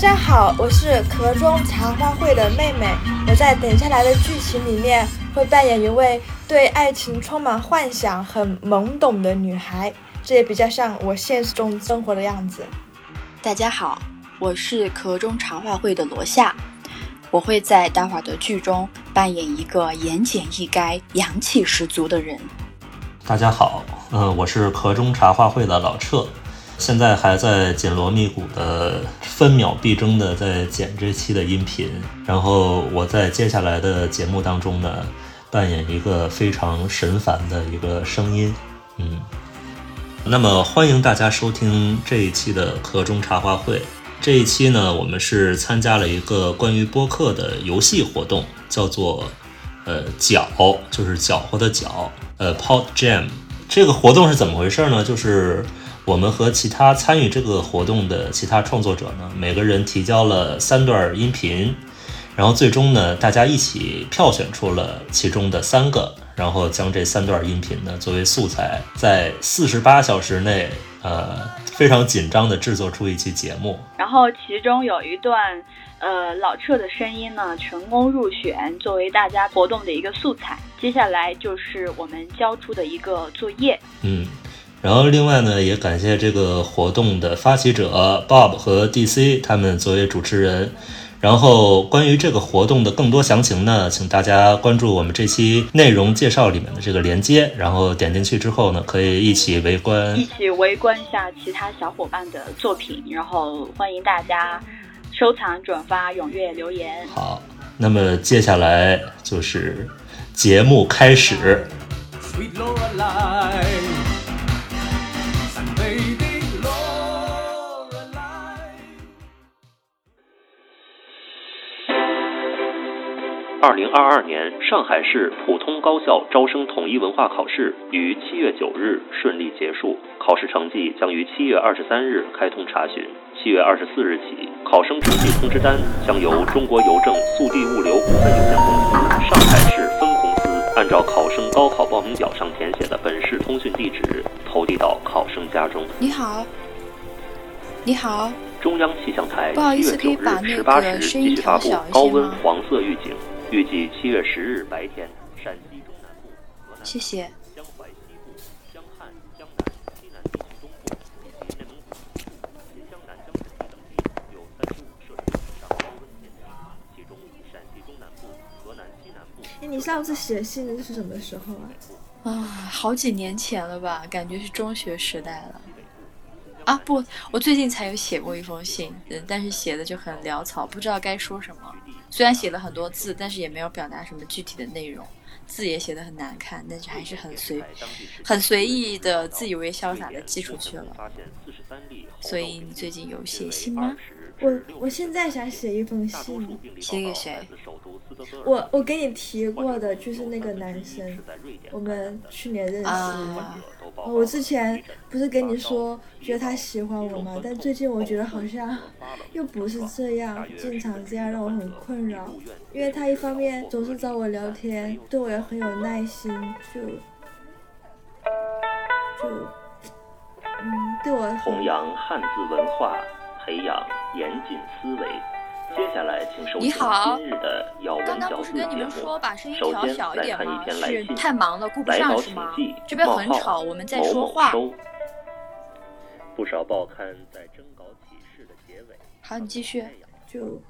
家好，我是壳中茶话会的妹妹。我在等下来的剧情里面会扮演一位对爱情充满幻想、很懵懂的女孩，这也比较像我现实中生活的样子。大家好，我是壳中茶话会的罗夏，我会在待会儿的剧中扮演一个言简意赅、洋气十足的人。大家好，嗯，我是壳中茶话会的老彻。现在还在紧锣密鼓的分秒必争的在剪这期的音频，然后我在接下来的节目当中呢，扮演一个非常神烦的一个声音，嗯，那么欢迎大家收听这一期的壳中茶话会。这一期呢，我们是参加了一个关于播客的游戏活动，叫做呃搅，就是搅和的搅，呃 Pod Jam。这个活动是怎么回事呢？就是我们和其他参与这个活动的其他创作者呢，每个人提交了三段音频，然后最终呢，大家一起票选出了其中的三个，然后将这三段音频呢作为素材，在四十八小时内，呃，非常紧张的制作出一期节目。然后其中有一段，呃，老彻的声音呢成功入选，作为大家活动的一个素材。接下来就是我们交出的一个作业。嗯。然后，另外呢，也感谢这个活动的发起者 Bob 和 DC 他们作为主持人。然后，关于这个活动的更多详情呢，请大家关注我们这期内容介绍里面的这个链接，然后点进去之后呢，可以一起围观，一起围观一下其他小伙伴的作品。然后，欢迎大家收藏、转发、踊跃留言。好，那么接下来就是节目开始。二零二二年上海市普通高校招生统一文化考试于七月九日顺利结束，考试成绩将于七月二十三日开通查询。七月二十四日起，考生成绩通知单将由中国邮政速递物流股份有限公司上海市分公司按照考生高考报名表上填写的本市通讯地址投递到考生家中。你好，你好。中央气象台七月九日十八时继续发布高温黄色预警。预计七月十日白天，陕西中南部、河南、谢谢。江淮西部、江汉、江南、西南地区东部以及内蒙古、新疆南疆等地有三十五摄氏度以上高温天气，其中陕西中南部、河南西南部。哎，你上次写信是什么时候啊？啊，好几年前了吧？感觉是中学时代了。啊不，我最近才有写过一封信，嗯，但是写的就很潦草，不知道该说什么。虽然写了很多字，但是也没有表达什么具体的内容，字也写的很难看，但是还是很随，很随意的自以为潇洒的寄出去了。所以你最近有写信吗？我我现在想写一封信，写给谁？我我给你提过的就是那个男生，我们去年认识的。我之前不是跟你说觉得他喜欢我吗？但最近我觉得好像又不是这样，经常这样让我很困扰。因为他一方面总是找我聊天，对我也很有耐心，就就嗯，对我弘扬汉字文化，培养严谨思维。接下来，请收听今日的要闻小事节目。首先来看一篇来信。太忙了，顾不上是吗？这边很吵，我们在说话。不少报刊在征稿启事的结尾。好，你继续。就，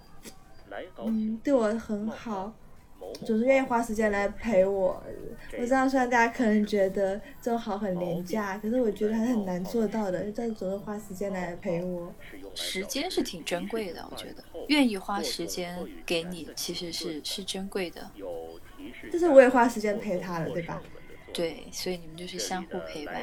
嗯，对我很好。总是愿意花时间来陪我。我知道，虽然大家可能觉得这种好很廉价，可是我觉得还是很难做到的。但总是花时间来陪我。时间是挺珍贵的，我觉得愿意花时间给你，其实是是珍贵的。但是我也花时间陪他了，对吧？对，所以你们就是相互陪伴。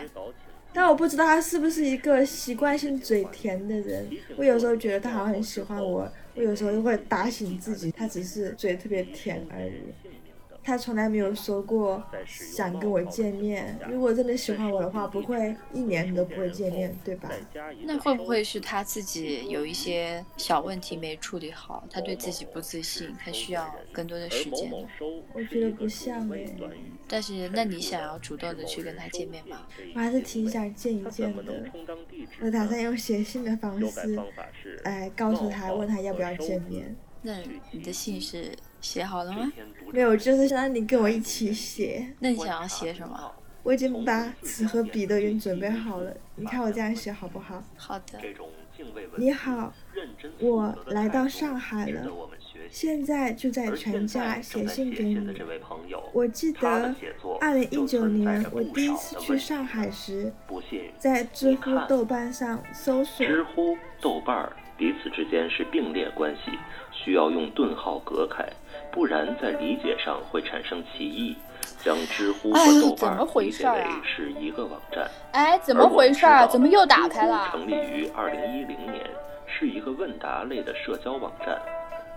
但我不知道他是不是一个习惯性嘴甜的人。我有时候觉得他好像很喜欢我，我有时候又会打醒自己，他只是嘴特别甜而已。他从来没有说过想跟我见面。如果真的喜欢我的话，不会一年都不会见面，对吧？那会不会是他自己有一些小问题没处理好？他对自己不自信，他需要更多的时间？我觉得不像哎。但是，那你想要主动的去跟他见面吗？我还是挺想见一见的。我打算用写信的方式，来告诉他，问他要不要见面。那你的信是写好了吗？没有，就是想让你跟我一起写。那你想要写什么？我已经把纸和笔都已经准备好了，你看我这样写好不好？好的。你好，我来到上海了，现在就在全家写信给你。我记得二零一九年我第一次去上海时，在知乎、豆瓣上搜索。知乎、豆瓣彼此之间是并列关系。需要用顿号隔开，不然在理解上会产生歧义。将知乎和豆瓣理解为是一个网站。哎，怎么回事儿？怎么又打开了？成立于二零一零年，是一个问答类的社交网站，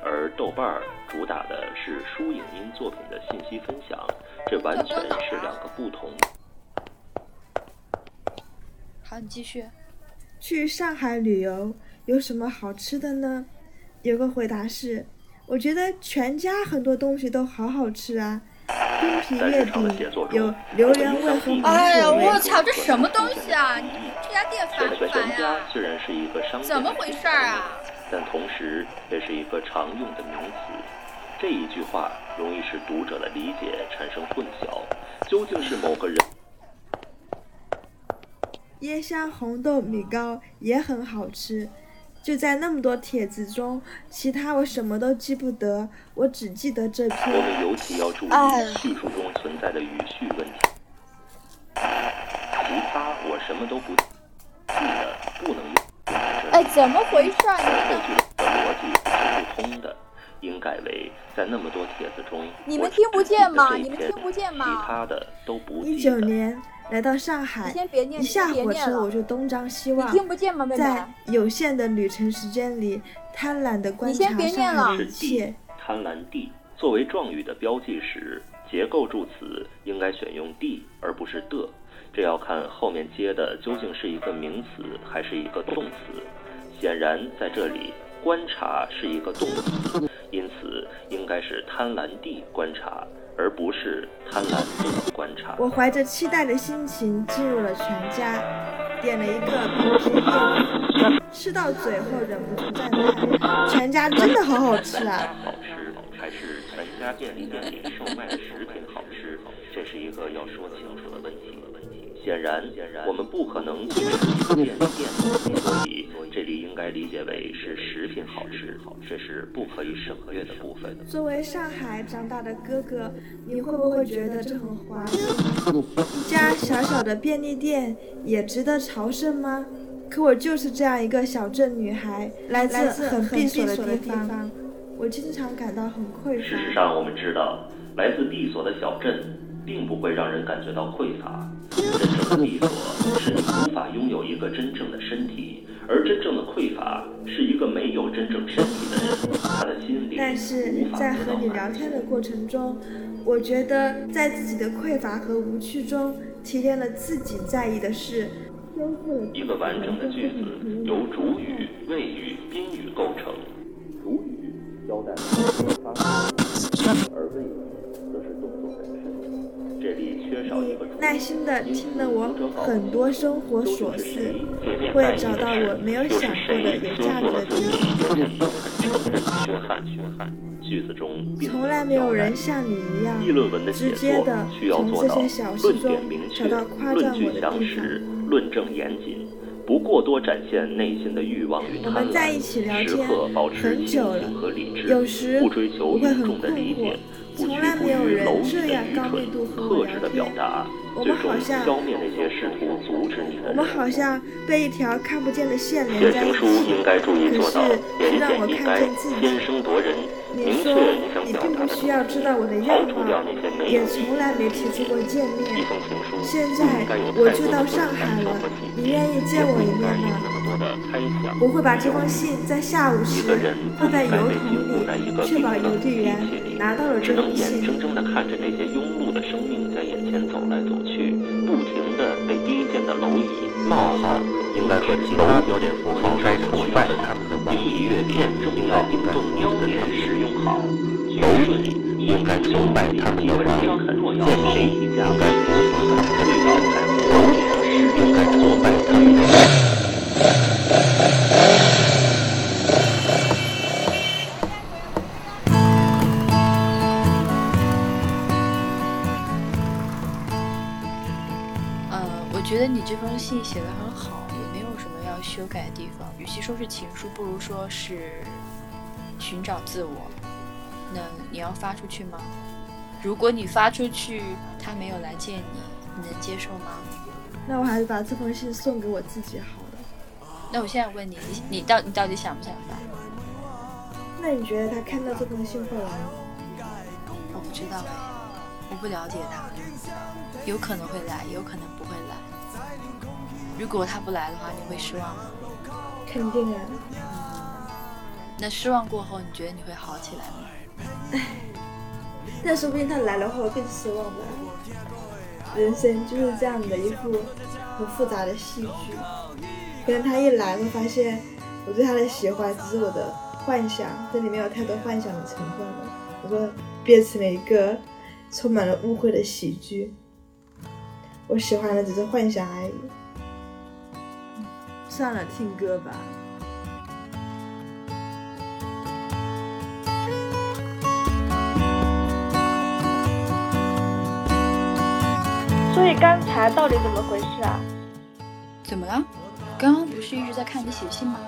而豆瓣儿主打的是书影音作品的信息分享，这完全是两个不同。好，你继续。去上海旅游有什么好吃的呢？有个回答是，我觉得全家很多东西都好好吃啊，冰皮月饼有榴莲味和芒果味。哎呀，我操，这什么东西啊？你这家店烦不烦呀？怎么回事啊？但同时也是一个常用的名词。这一句话容易使读者的理解产生混淆。究竟是某个人？椰香红豆米糕也很好吃。就在那么多帖子中，其他我什么都记不得，我只记得这篇。我们尤其要注意叙述中存在的语序问题。其他我什么都不记。哎，怎么回事？后句的逻辑是不通的，应改为在那么多帖子中，你们听不见吗？你们听不见吗？其他的都不。一九年。来到上海，一下火车我就东张西望，你听不见吗在有限的旅程时间里，贪婪地观察上海的一切。贪婪地作为状语的标记时，结构助词应该选用地而不是的，这要看后面接的究竟是一个名词还是一个动词。显然，在这里，观察是一个动词，因此应该是贪婪地观察。而不是贪婪的观察。我怀着期待的心情进入了全家，点了一个冰皮月饼，吃到嘴后忍不住赞叹：全家真的好好吃啊！好吃还是全家便利店里售卖的食品好吃？这是一个要说清楚的。显然，我们不可能只是店店，所以这里应该理解为是食品好吃，这是不可以省略的部分。作为上海长大的哥哥，你会不会觉得这很滑稽？一家小小的便利店也值得朝圣吗？可我就是这样一个小镇女孩，来自很闭锁的地方，我经常感到很匮乏。事实上，我们知道，来自闭锁的小镇，并不会让人感觉到匮乏。真正的闭锁是你无法拥有一个真正的身体，而真正的匮乏是一个没有真正身体的人，他的心灵但是在和你聊天的过程中，我觉得在自己的匮乏和无趣中，提炼了自己在意的事。一个完整的句子由主听了我很多生活琐事，会找到我没有想过的有价值的地方。从来没有人像你一样直接的从这些小事中找到夸赞我的地方。论证严谨，不过多展现内心的欲望与贪婪。我们在一起聊天很久了，有时我会很困惑。从来没有人这样高密度和我聊天，我们好像我们好像被一条看不见的线连在一起。可是，却让我看见自己。你说你并不需要知道我的样貌，也从来没提出过见面。现在我就到上海了，你愿意见我一面吗？多的猜想。我会把这封信在下午时放在邮筒里，确保邮递员拿到了这封信。只能眼睁睁地看着那些庸碌的生命在眼前走来走去，不停地被低贱的蝼蚁冒号应该和其他标点符号该挫败他们的地月片重要应动标点使用好，蝼蚁应该崇拜他们的文章很弱，见谁一家该如何遇到在蝼蚁的使用该挫败得你这封信写的很好，也没有什么要修改的地方。与其说是情书，不如说是寻找自我。那你要发出去吗？如果你发出去，他没有来见你，你能接受吗？那我还是把这封信送给我自己好了。那我现在问你，你你到你到底想不想发？那你觉得他看到这封信会来吗？我不知道哎，我不了解他，有可能会来，有可能不会来。如果他不来的话，你会失望吗？肯定啊。那失望过后，你觉得你会好起来吗？那说不定他来了后更失望吧。人生就是这样的一部很复杂的戏剧。可能他一来会发现我对他的喜欢只是我的幻想，这里面有太多幻想的成分了，我会变成了一个充满了误会的喜剧。我喜欢的只是幻想而已。算了，听歌吧。所以刚才到底怎么回事啊？怎么了？刚刚不是一直在看你写信吗？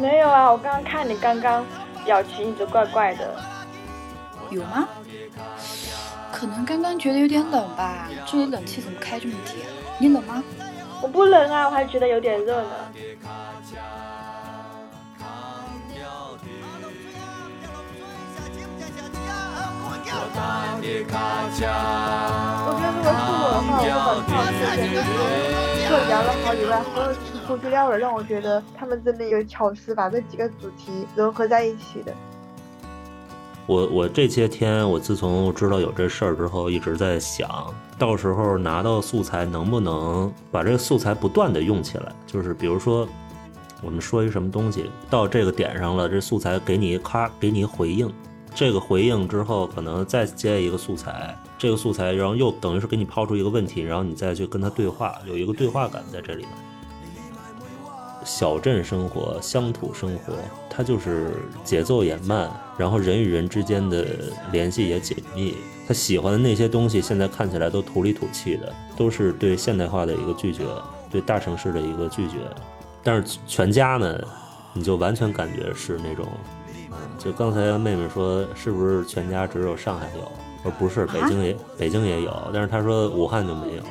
没有啊，我刚刚看你刚刚表情一直怪怪的。有吗？可能刚刚觉得有点冷吧，这里冷气怎么开这么低啊？你冷吗？我不冷啊，我还觉得有点热呢。我觉得如果是我的话，我会把这套推荐给除了聊了好以外，所有出出资料的让我觉得他们真的有巧思，把这几个主题融合在一起的。我我这些天，我自从知道有这事儿之后，一直在想，到时候拿到素材能不能把这个素材不断的用起来？就是比如说，我们说一什么东西到这个点上了，这素材给你咔给你回应，这个回应之后，可能再接一个素材，这个素材然后又等于是给你抛出一个问题，然后你再去跟他对话，有一个对话感在这里。小镇生活、乡土生活，它就是节奏也慢，然后人与人之间的联系也紧密。他喜欢的那些东西，现在看起来都土里土气的，都是对现代化的一个拒绝，对大城市的一个拒绝。但是全家呢，你就完全感觉是那种，嗯，就刚才妹妹说，是不是全家只有上海有？我说不是，北京也、北京也有，但是她说武汉就没有。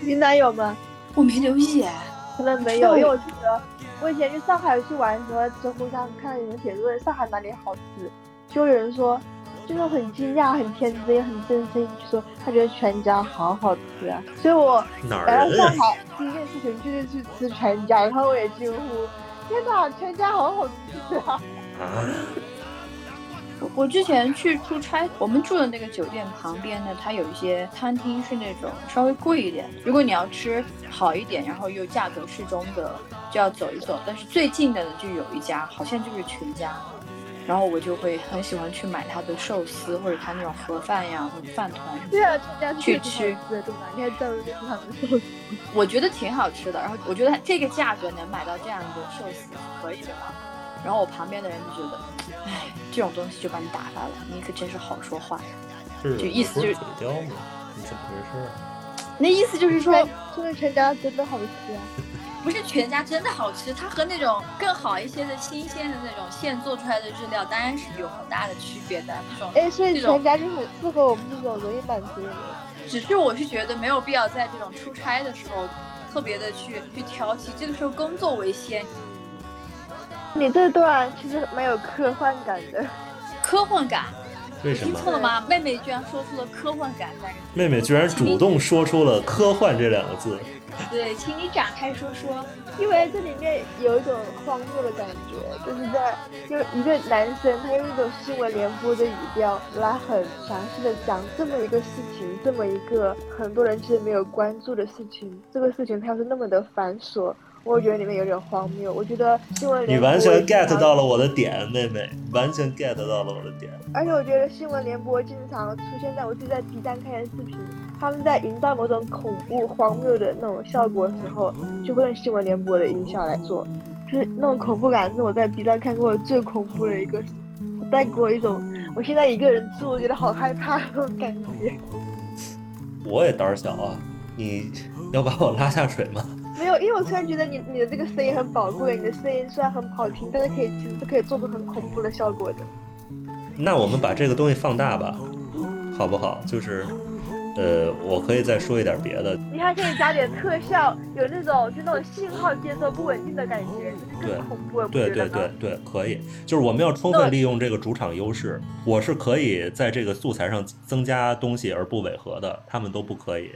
云南有吗？我没留意哎。可能没有，因为我记得我以前去上海去玩的时候，知乎上看到有人写论上海哪里好吃，就有人说，就是很惊讶、很天真、很真心，就说他觉得全家好好吃啊。所以我来到上海第一件事情就是去吃全家，然后我也惊呼：天哪，全家好好吃啊！我之前去出差，我们住的那个酒店旁边呢，它有一些餐厅是那种稍微贵一点。如果你要吃好一点，然后又价格适中的，就要走一走。但是最近的呢，就有一家，好像就是全家，然后我就会很喜欢去买它的寿司或者它那种盒饭呀或者饭团。对啊，全家去吃，对吧？你还知道这是他们的寿司？我觉得挺好吃的，然后我觉得这个价格能买到这样的寿司是可以的嘛。然后我旁边的人就觉得，哎，这种东西就把你打发了，你可真是好说话呀。是就意思就是嘴刁吗？你怎么回事？那意思就是说，就是全家真的好吃啊！不是全家真的好吃，它和那种更好一些的新鲜的那种现做出来的日料，当然是有很大的区别的。这种哎，所以这种全家就很适合我们这种容易满足的人。只是我是觉得没有必要在这种出差的时候特别的去去挑剔，这个时候工作为先。你这段其实蛮有科幻感的。科幻感，为什么？听错了吗？妹妹居然说出了科幻感三个字。妹妹居然主动说出了科幻这两个字。对，请你展开说说。因为这里面有一种荒谬的感觉，就是在就一个男生，他用一种新闻联播的语调来很详细的讲这么一个事情，这么一个很多人其实没有关注的事情，这个事情它是那么的繁琐。我觉得里面有点荒谬。我觉得新闻联播，你完全 get 到了我的点，妹妹，完全 get 到了我的点。而且我觉得新闻联播经常出现在我自己在 B 站看的视频，他们在营造某种恐怖、荒谬的那种效果的时候，就会用新闻联播的音效来做，就是那种恐怖感是我在 B 站看过最恐怖的一个，带给我一种我现在一个人住，我觉得好害怕那种感觉。我也胆小啊，你要把我拉下水吗？没有，因为我突然觉得你你的这个声音很宝贵，你的声音虽然很好听，但是可以其实是可以做出很恐怖的效果的。那我们把这个东西放大吧，好不好？就是，呃，我可以再说一点别的。你还可以加点特效，有那种就那种信号接收不稳定的感觉，就是更恐怖。对对对对，可以。就是我们要充分利用这个主场优势，我是可以在这个素材上增加东西而不违和的，他们都不可以。